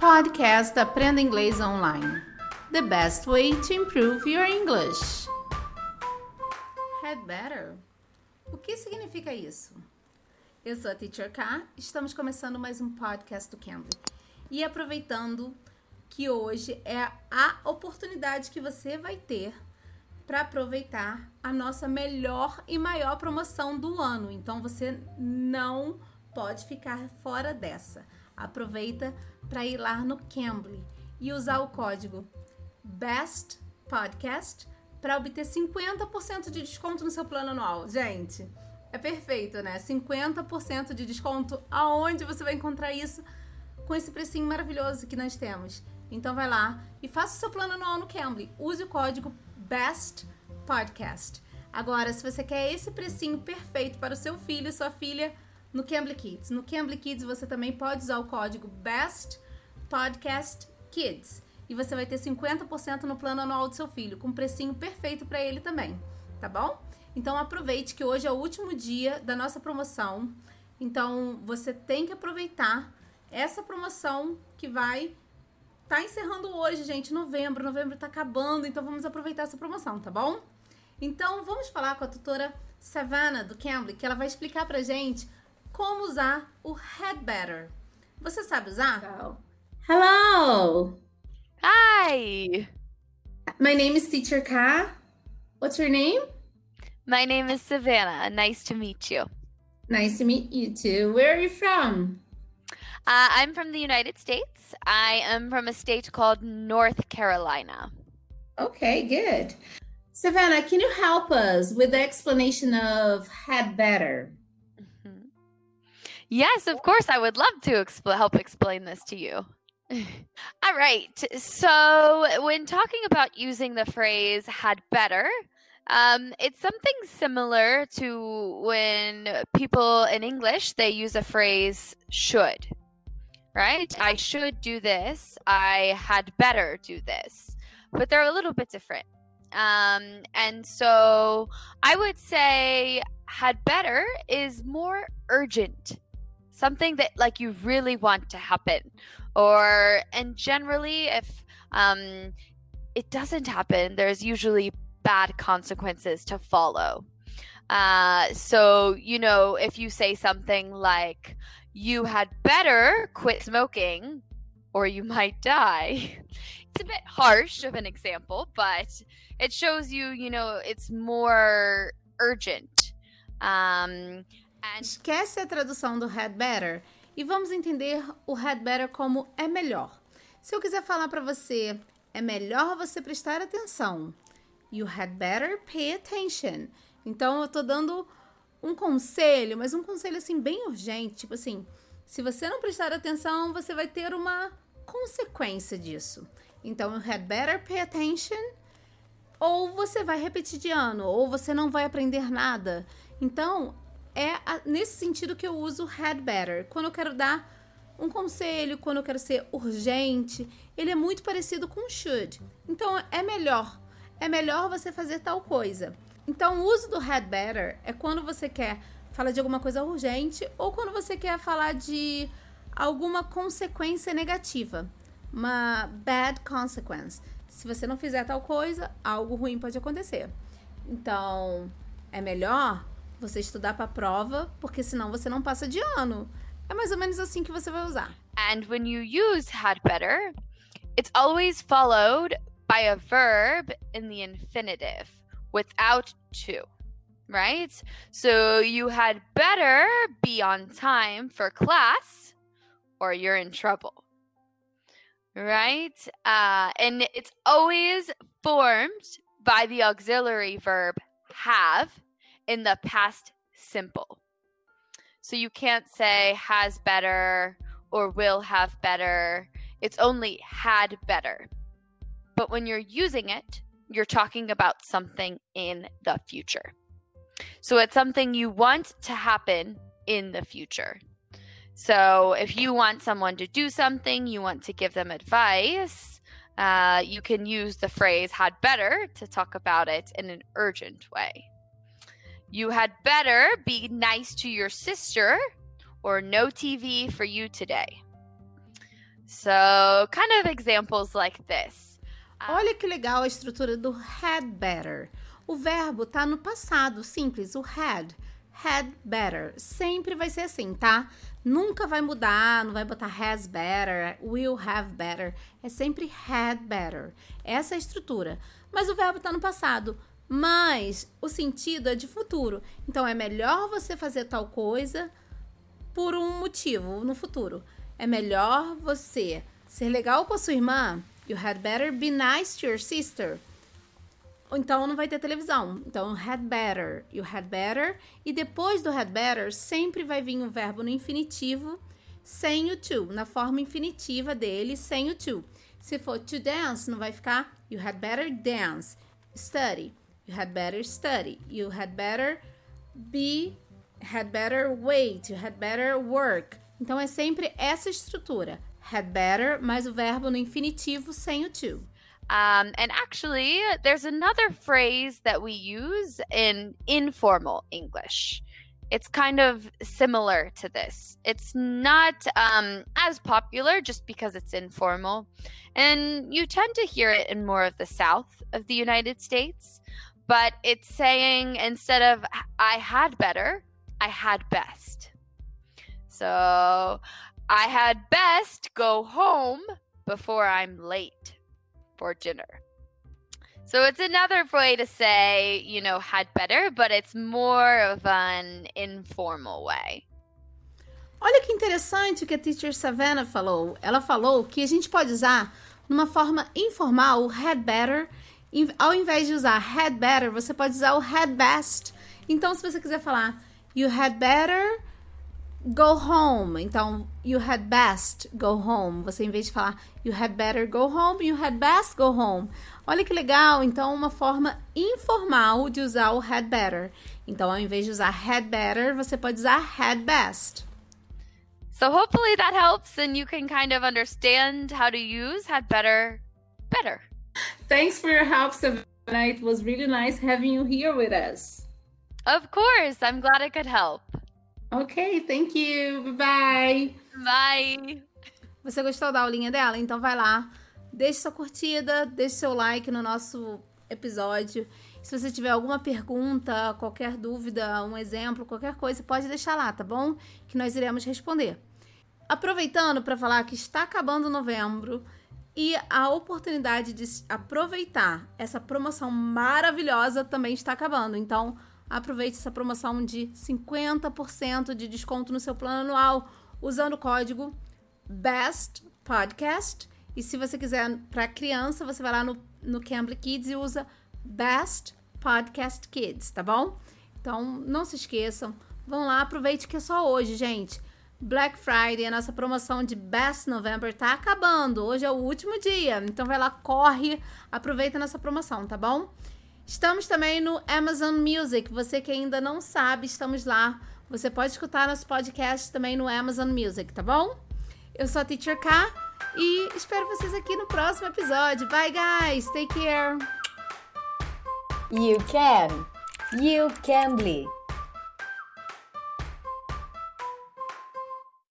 Podcast Aprenda Inglês Online. The best way to improve your English. Had better. O que significa isso? Eu sou a Teacher K, estamos começando mais um podcast do Cambly. E aproveitando que hoje é a oportunidade que você vai ter para aproveitar a nossa melhor e maior promoção do ano. Então você não pode ficar fora dessa. Aproveita para ir lá no Cambly e usar o código BEST PODCAST para obter 50% de desconto no seu plano anual. Gente, é perfeito, né? 50% de desconto. Aonde você vai encontrar isso com esse precinho maravilhoso que nós temos? Então vai lá e faça o seu plano anual no Cambly. Use o código Best Podcast. Agora, se você quer esse precinho perfeito para o seu filho e sua filha no Cambly Kids. No Cambly Kids você também pode usar o código Best Podcast Kids e você vai ter 50% no plano anual do seu filho, com um precinho perfeito para ele também, tá bom? Então aproveite que hoje é o último dia da nossa promoção. Então você tem que aproveitar essa promoção que vai tá encerrando hoje, gente, novembro. Novembro tá acabando, então vamos aproveitar essa promoção, tá bom? Então vamos falar com a tutora Savannah do Cambly, que ela vai explicar pra gente como usar o Head Better. Você sabe usar? Hello. Hi. My name is Teacher Ka. What's your name? My name is Savannah. Nice to meet you. Nice to meet you too. Where are you from? Uh, I'm from the United States. I am from a state called North Carolina. Okay, good. Savannah, can you help us with the explanation of had better? Yes, of course. I would love to help explain this to you. All right. So, when talking about using the phrase had better, um, it's something similar to when people in English they use a phrase should right? I should do this. I had better do this. But they're a little bit different. Um, and so I would say had better is more urgent. Something that like you really want to happen. Or and generally if um it doesn't happen, there's usually bad consequences to follow. Uh, so, you know, if you say something like, you had better quit smoking or you might die. It's a bit harsh of an example, but it shows you, you know, it's more urgent. Um. Esquece a tradução do had better e vamos entender o had better como é melhor. Se eu quiser falar para você, é melhor você prestar atenção. You had better pay attention. Então eu tô dando um conselho, mas um conselho assim bem urgente, tipo assim, se você não prestar atenção, você vai ter uma consequência disso. Então, you had better pay attention, ou você vai repetir de ano, ou você não vai aprender nada. Então, é nesse sentido que eu uso had better. Quando eu quero dar um conselho, quando eu quero ser urgente, ele é muito parecido com should. Então, é melhor. É melhor você fazer tal coisa. Então, o uso do had better é quando você quer falar de alguma coisa urgente ou quando você quer falar de alguma consequência negativa, uma bad consequence. Se você não fizer tal coisa, algo ruim pode acontecer. Então, é melhor você estudar para a prova, porque senão você não passa de ano. É mais ou menos assim que você vai usar. And when you use had better, it's always followed by a verb in the infinitive. without to, right? So you had better be on time for class or you're in trouble, right? Uh, and it's always formed by the auxiliary verb have in the past simple. So you can't say has better or will have better. It's only had better. But when you're using it, you're talking about something in the future. So it's something you want to happen in the future. So if you want someone to do something, you want to give them advice, uh, you can use the phrase had better to talk about it in an urgent way. You had better be nice to your sister or no TV for you today. So, kind of examples like this. Olha que legal a estrutura do had better. O verbo tá no passado, simples, o had. Had better. Sempre vai ser assim, tá? Nunca vai mudar, não vai botar has better, will have better. É sempre had better. Essa é a estrutura. Mas o verbo tá no passado. Mas o sentido é de futuro. Então é melhor você fazer tal coisa por um motivo no futuro. É melhor você ser legal com a sua irmã. You had better be nice to your sister. Então não vai ter televisão. Então had better, you had better. E depois do had better sempre vai vir um verbo no infinitivo sem o to, na forma infinitiva dele, sem o to. Se for to dance, não vai ficar you had better dance. Study. You had better study. You had better be. Had better wait. You had better work. Então é sempre essa estrutura. Had better mais o verbo no infinitivo sem o to. Um, and actually, there's another phrase that we use in informal English. It's kind of similar to this. It's not um, as popular just because it's informal. And you tend to hear it in more of the south of the United States but it's saying instead of I had better, I had best. So I had best go home before I'm late for dinner. So it's another way to say, you know, had better, but it's more of an informal way. Olha que interessante o que a teacher Savannah falou. Ela falou que a gente pode usar numa forma informal had better ao invés de usar had better, você pode usar o had best. Então, se você quiser falar you had better go home, então you had best go home. Você em vez de falar you had better go home, you had best go home. Olha que legal, então uma forma informal de usar o had better. Então, ao invés de usar had better, você pode usar had best. So hopefully that helps and you can kind of understand how to use had better better. Thanks for your help, Savannah. It was really nice having you here with us. Of course. I'm glad I could help. Ok, thank you. Bye. Bye. Você gostou da aulinha dela? Então vai lá, deixe sua curtida, deixe seu like no nosso episódio. Se você tiver alguma pergunta, qualquer dúvida, um exemplo, qualquer coisa, pode deixar lá, tá bom? Que nós iremos responder. Aproveitando para falar que está acabando novembro, e a oportunidade de aproveitar essa promoção maravilhosa também está acabando. Então, aproveite essa promoção de 50% de desconto no seu plano anual usando o código BEST PODCAST. E se você quiser para criança, você vai lá no, no Cambly Kids e usa BEST PODCAST Kids, tá bom? Então, não se esqueçam. Vão lá, aproveite que é só hoje, gente. Black Friday, a nossa promoção de Best November tá acabando. Hoje é o último dia. Então vai lá, corre, aproveita nossa promoção, tá bom? Estamos também no Amazon Music. Você que ainda não sabe, estamos lá. Você pode escutar nosso podcast também no Amazon Music, tá bom? Eu sou a Teacher K e espero vocês aqui no próximo episódio. Bye, guys. Take care. You can. You can be.